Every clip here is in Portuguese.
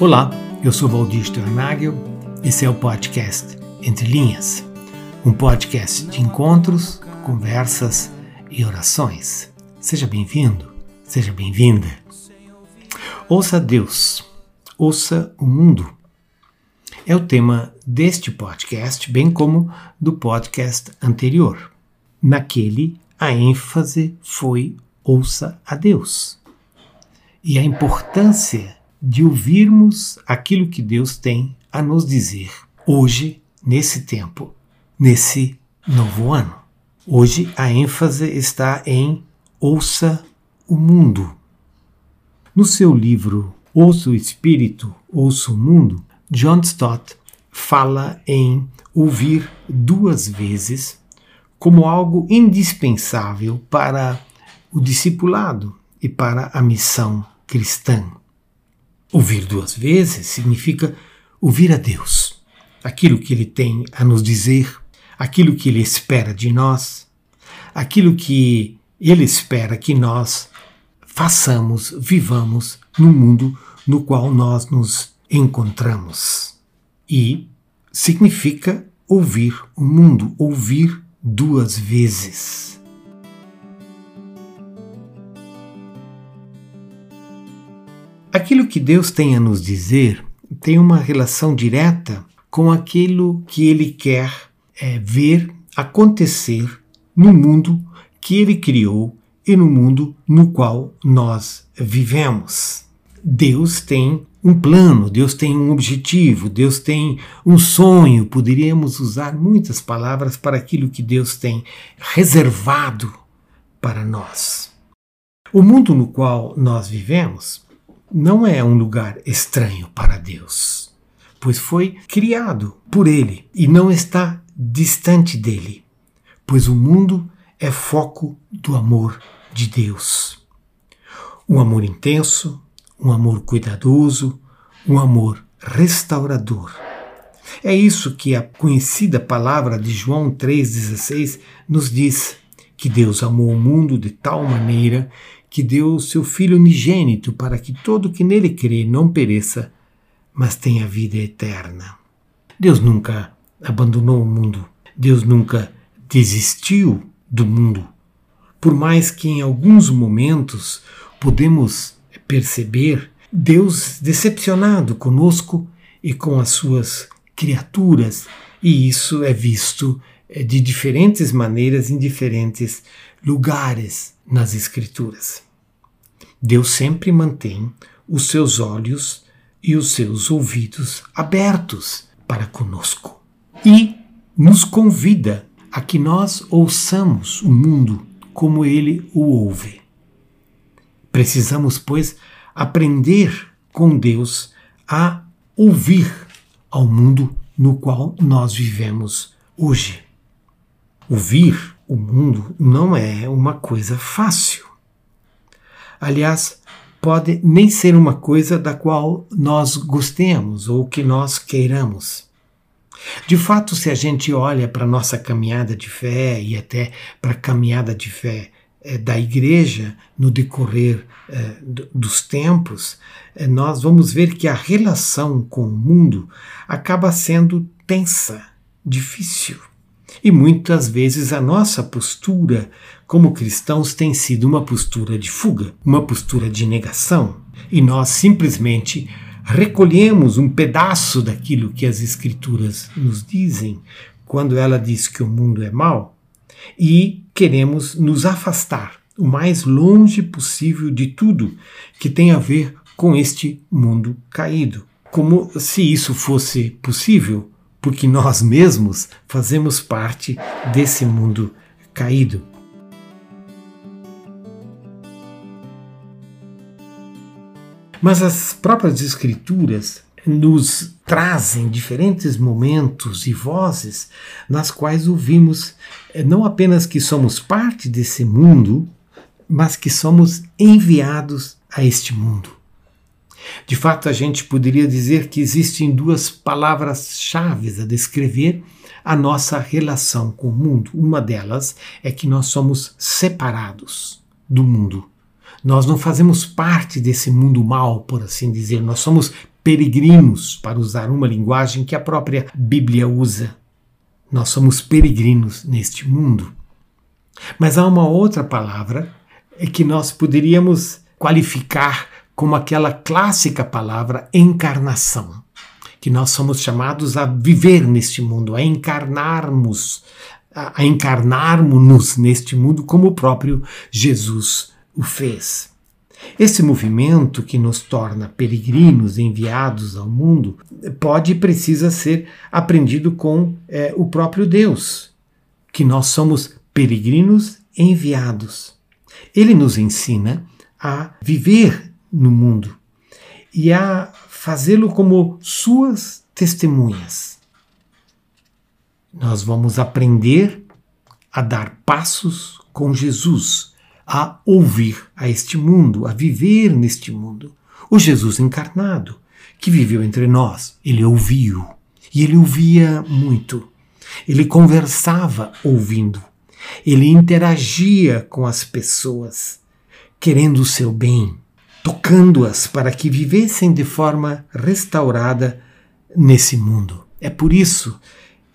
Olá, eu sou Valdir Sternagel, esse é o podcast Entre Linhas, um podcast de encontros, conversas e orações. Seja bem-vindo, seja bem-vinda. Ouça Deus, ouça o mundo. É o tema deste podcast, bem como do podcast anterior. Naquele, a ênfase foi ouça a Deus. E a importância de ouvirmos aquilo que Deus tem a nos dizer hoje, nesse tempo, nesse novo ano. Hoje a ênfase está em ouça o mundo. No seu livro Ouça o Espírito, Ouça o Mundo, John Stott fala em ouvir duas vezes como algo indispensável para o discipulado e para a missão cristã. Ouvir duas vezes significa ouvir a Deus, aquilo que Ele tem a nos dizer, aquilo que Ele espera de nós, aquilo que Ele espera que nós façamos, vivamos no mundo no qual nós nos encontramos. E significa ouvir o mundo, ouvir duas vezes. Aquilo que Deus tem a nos dizer tem uma relação direta com aquilo que Ele quer é, ver acontecer no mundo que Ele criou e no mundo no qual nós vivemos. Deus tem um plano, Deus tem um objetivo, Deus tem um sonho. Poderíamos usar muitas palavras para aquilo que Deus tem reservado para nós. O mundo no qual nós vivemos não é um lugar estranho para Deus, pois foi criado por Ele e não está distante dele, pois o mundo é foco do amor de Deus. Um amor intenso, um amor cuidadoso, um amor restaurador. É isso que a conhecida palavra de João 3,16 nos diz: que Deus amou o mundo de tal maneira que deu seu Filho unigênito para que todo que nele crê não pereça, mas tenha vida eterna. Deus nunca abandonou o mundo, Deus nunca desistiu do mundo. Por mais que em alguns momentos podemos perceber Deus decepcionado conosco e com as suas criaturas, e isso é visto de diferentes maneiras em diferentes lugares nas Escrituras. Deus sempre mantém os seus olhos e os seus ouvidos abertos para conosco e nos convida a que nós ouçamos o mundo como ele o ouve. Precisamos, pois, aprender com Deus a ouvir ao mundo no qual nós vivemos hoje. Ouvir o mundo não é uma coisa fácil. Aliás, pode nem ser uma coisa da qual nós gostemos ou que nós queiramos. De fato, se a gente olha para a nossa caminhada de fé e até para a caminhada de fé eh, da igreja no decorrer eh, dos tempos, eh, nós vamos ver que a relação com o mundo acaba sendo tensa, difícil. E muitas vezes a nossa postura como cristãos tem sido uma postura de fuga, uma postura de negação, e nós simplesmente recolhemos um pedaço daquilo que as Escrituras nos dizem quando ela diz que o mundo é mau e queremos nos afastar o mais longe possível de tudo que tem a ver com este mundo caído. Como se isso fosse possível, porque nós mesmos fazemos parte desse mundo caído. Mas as próprias Escrituras nos trazem diferentes momentos e vozes nas quais ouvimos eh, não apenas que somos parte desse mundo, mas que somos enviados a este mundo. De fato, a gente poderia dizer que existem duas palavras-chave a descrever a nossa relação com o mundo. Uma delas é que nós somos separados do mundo. Nós não fazemos parte desse mundo mal, por assim dizer, nós somos peregrinos, para usar uma linguagem que a própria Bíblia usa. Nós somos peregrinos neste mundo. Mas há uma outra palavra que nós poderíamos qualificar como aquela clássica palavra encarnação, que nós somos chamados a viver neste mundo, a encarnarmos, a encarnarmos-nos neste mundo como o próprio Jesus o fez. Esse movimento que nos torna peregrinos enviados ao mundo pode e precisa ser aprendido com é, o próprio Deus, que nós somos peregrinos enviados. Ele nos ensina a viver no mundo e a fazê-lo como suas testemunhas. Nós vamos aprender a dar passos com Jesus, a ouvir a este mundo, a viver neste mundo. O Jesus encarnado, que viveu entre nós, ele ouviu. E ele ouvia muito. Ele conversava ouvindo. Ele interagia com as pessoas, querendo o seu bem, tocando-as para que vivessem de forma restaurada nesse mundo. É por isso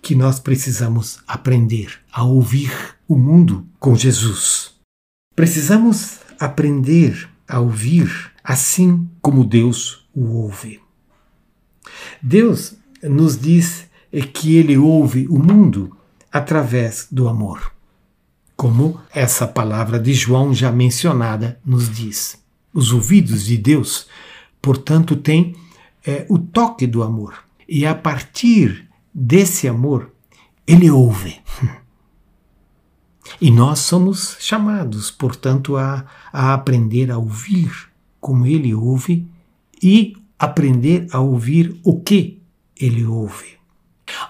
que nós precisamos aprender a ouvir o mundo com Jesus. Precisamos aprender a ouvir assim como Deus o ouve. Deus nos diz que ele ouve o mundo através do amor como essa palavra de João já mencionada nos diz. Os ouvidos de Deus, portanto, têm é, o toque do amor. E a partir desse amor, ele ouve. E nós somos chamados, portanto, a, a aprender a ouvir como ele ouve e aprender a ouvir o que ele ouve.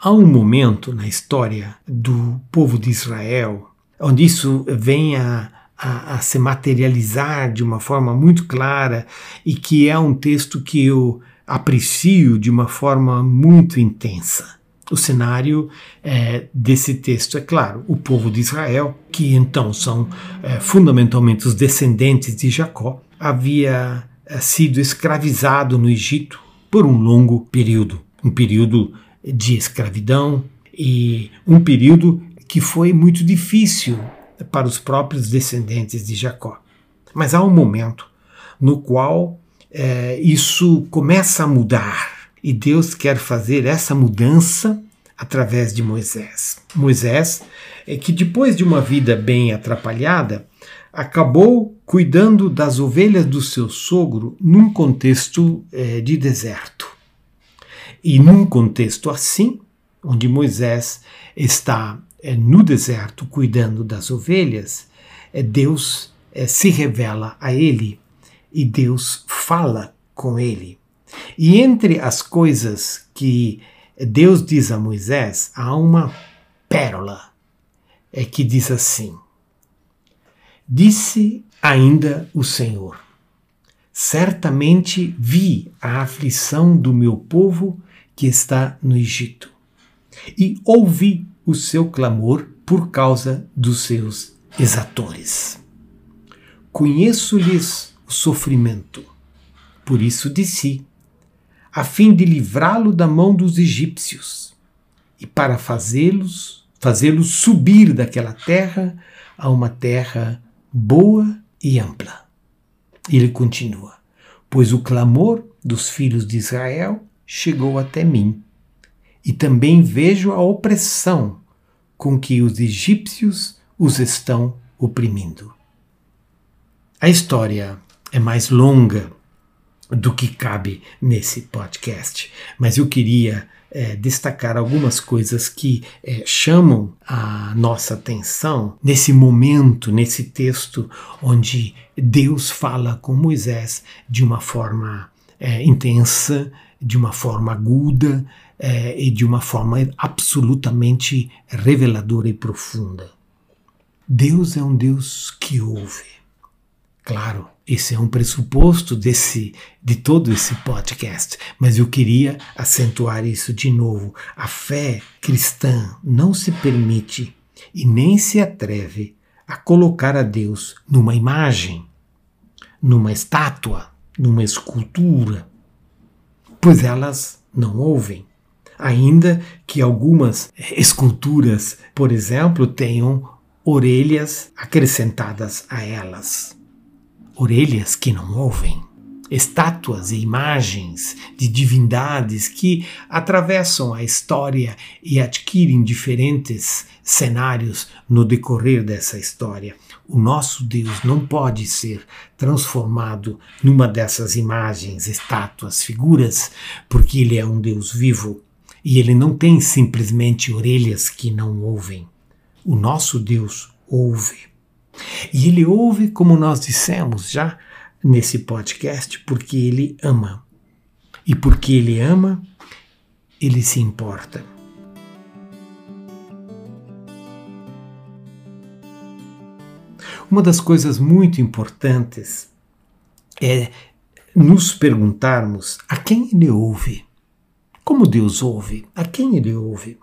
Há um momento na história do povo de Israel onde isso vem a, a, a, se materializar de uma forma muito clara e que é um texto que eu aprecio de uma forma muito intensa. O cenário é, desse texto é claro, o povo de Israel, que então são é, fundamentalmente os descendentes de Jacó, havia é, sido escravizado no Egito por um longo período, um período de escravidão e um período que foi muito difícil para os próprios descendentes de Jacó. Mas há um momento no qual é, isso começa a mudar e Deus quer fazer essa mudança através de Moisés. Moisés, é que depois de uma vida bem atrapalhada, acabou cuidando das ovelhas do seu sogro num contexto é, de deserto. E num contexto assim, onde Moisés está no deserto cuidando das ovelhas, é, Deus é, se revela a ele e Deus fala com ele. E entre as coisas que Deus diz a Moisés, há uma pérola é que diz assim: Disse ainda o Senhor: Certamente vi a aflição do meu povo que está no Egito, e ouvi o seu clamor por causa dos seus exatores. Conheço-lhes o sofrimento, por isso desci, a fim de livrá-lo da mão dos egípcios e para fazê-los fazê-los subir daquela terra a uma terra boa e ampla. Ele continua: Pois o clamor dos filhos de Israel chegou até mim e também vejo a opressão com que os egípcios os estão oprimindo. A história é mais longa do que cabe nesse podcast, mas eu queria é, destacar algumas coisas que é, chamam a nossa atenção nesse momento, nesse texto onde Deus fala com Moisés de uma forma é, intensa, de uma forma aguda, é, e de uma forma absolutamente reveladora e profunda. Deus é um Deus que ouve. Claro, esse é um pressuposto desse, de todo esse podcast, mas eu queria acentuar isso de novo. A fé cristã não se permite e nem se atreve a colocar a Deus numa imagem, numa estátua, numa escultura, pois elas não ouvem. Ainda que algumas esculturas, por exemplo, tenham orelhas acrescentadas a elas. Orelhas que não ouvem estátuas e imagens de divindades que atravessam a história e adquirem diferentes cenários no decorrer dessa história. O nosso Deus não pode ser transformado numa dessas imagens, estátuas, figuras, porque ele é um Deus vivo e ele não tem simplesmente orelhas que não ouvem. O nosso Deus ouve. E ele ouve, como nós dissemos já, nesse podcast porque ele ama. E porque ele ama, ele se importa. Uma das coisas muito importantes é nos perguntarmos a quem ele ouve. Como Deus ouve? A quem ele ouve?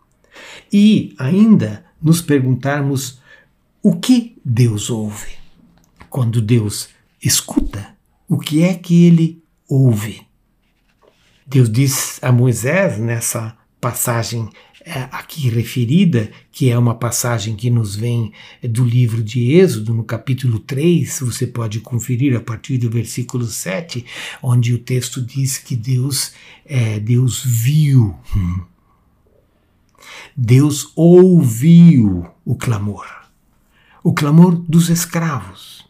E ainda nos perguntarmos o que Deus ouve. Quando Deus escuta o que é que ele ouve. Deus diz a Moisés nessa passagem aqui referida, que é uma passagem que nos vem do livro de Êxodo, no capítulo 3, você pode conferir a partir do versículo 7, onde o texto diz que Deus, é, Deus viu, Deus ouviu o clamor, o clamor dos escravos.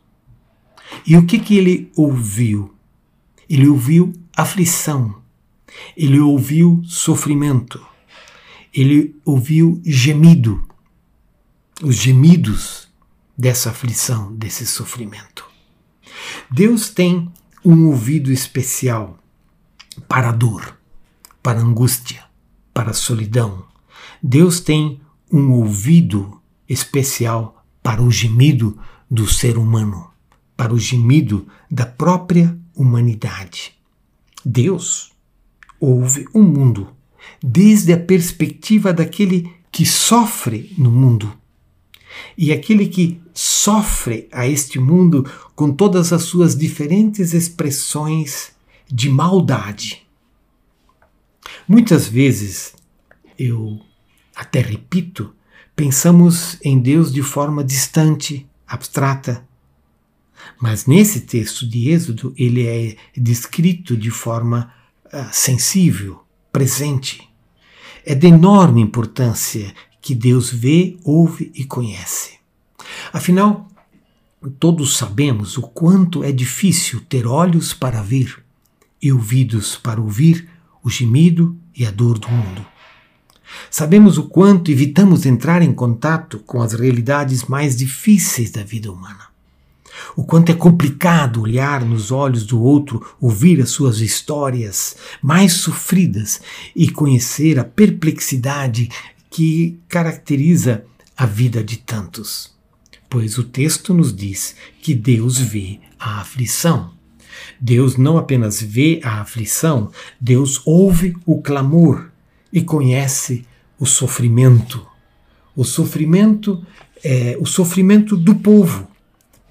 E o que, que ele ouviu? Ele ouviu aflição, ele ouviu sofrimento, ele ouviu gemido, os gemidos dessa aflição, desse sofrimento. Deus tem um ouvido especial para a dor, para a angústia, para a solidão. Deus tem um ouvido especial para o gemido do ser humano para o gemido da própria humanidade. Deus ouve o mundo desde a perspectiva daquele que sofre no mundo. E aquele que sofre a este mundo com todas as suas diferentes expressões de maldade. Muitas vezes, eu até repito, pensamos em Deus de forma distante, abstrata, mas nesse texto de Êxodo, ele é descrito de forma uh, sensível, presente. É de enorme importância que Deus vê, ouve e conhece. Afinal, todos sabemos o quanto é difícil ter olhos para ver e ouvidos para ouvir o gemido e a dor do mundo. Sabemos o quanto evitamos entrar em contato com as realidades mais difíceis da vida humana o quanto é complicado olhar nos olhos do outro, ouvir as suas histórias mais sofridas e conhecer a perplexidade que caracteriza a vida de tantos. Pois o texto nos diz que Deus vê a aflição. Deus não apenas vê a aflição, Deus ouve o clamor e conhece o sofrimento. O sofrimento é o sofrimento do povo,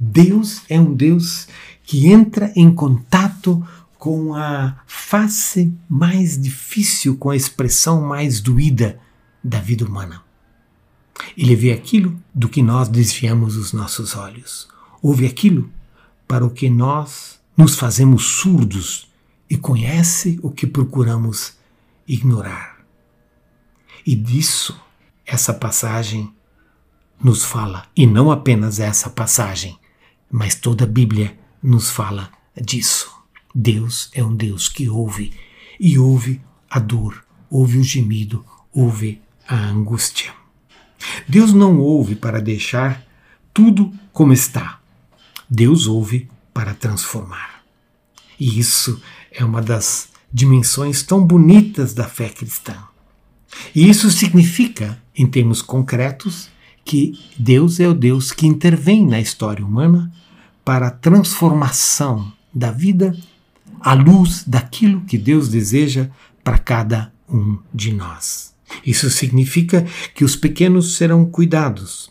Deus é um Deus que entra em contato com a face mais difícil, com a expressão mais doída da vida humana. Ele vê aquilo do que nós desviamos os nossos olhos, ouve aquilo para o que nós nos fazemos surdos e conhece o que procuramos ignorar. E disso essa passagem nos fala, e não apenas essa passagem, mas toda a Bíblia nos fala disso. Deus é um Deus que ouve e ouve a dor, ouve o gemido, ouve a angústia. Deus não ouve para deixar tudo como está. Deus ouve para transformar. E isso é uma das dimensões tão bonitas da fé cristã. E isso significa, em termos concretos, que Deus é o Deus que intervém na história humana para a transformação da vida à luz daquilo que Deus deseja para cada um de nós. Isso significa que os pequenos serão cuidados,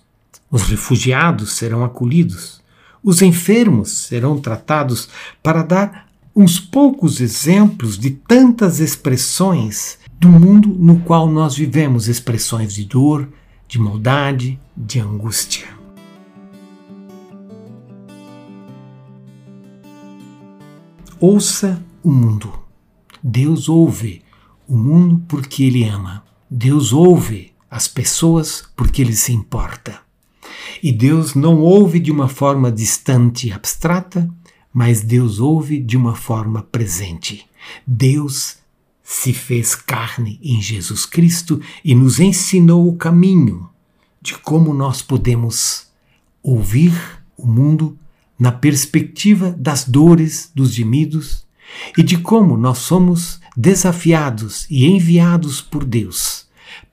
os refugiados serão acolhidos, os enfermos serão tratados para dar uns poucos exemplos de tantas expressões do mundo no qual nós vivemos expressões de dor, de maldade, de angústia. Ouça o mundo. Deus ouve o mundo porque Ele ama. Deus ouve as pessoas porque Ele se importa. E Deus não ouve de uma forma distante e abstrata, mas Deus ouve de uma forma presente. Deus se fez carne em Jesus Cristo e nos ensinou o caminho de como nós podemos ouvir o mundo na perspectiva das dores, dos gemidos e de como nós somos desafiados e enviados por Deus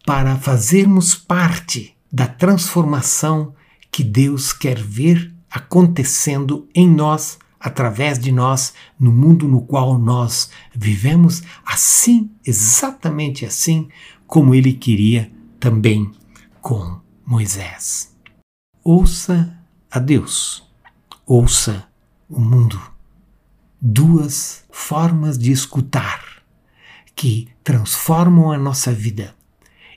para fazermos parte da transformação que Deus quer ver acontecendo em nós através de nós no mundo no qual nós vivemos, assim, exatamente assim, como ele queria também com Moisés. Ouça a Deus, ouça o mundo. Duas formas de escutar que transformam a nossa vida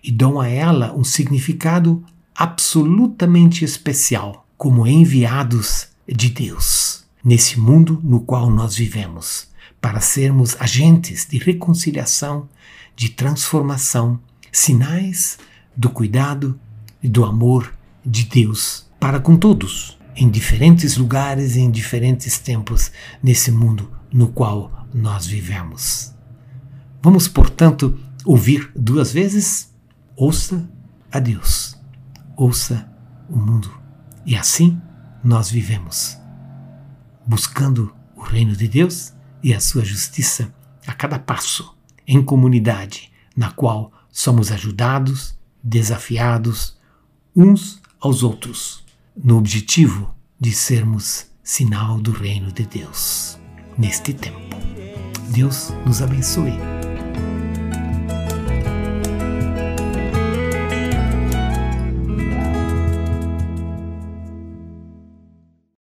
e dão a ela um significado absolutamente especial, como enviados de Deus nesse mundo no qual nós vivemos, para sermos agentes de reconciliação, de transformação, sinais do cuidado e do amor de Deus para com todos, em diferentes lugares em diferentes tempos nesse mundo no qual nós vivemos. Vamos, portanto, ouvir duas vezes? Ouça a Deus, ouça o mundo, e assim nós vivemos buscando o reino de Deus e a sua justiça a cada passo, em comunidade, na qual somos ajudados, desafiados uns aos outros, no objetivo de sermos sinal do reino de Deus neste tempo. Deus nos abençoe.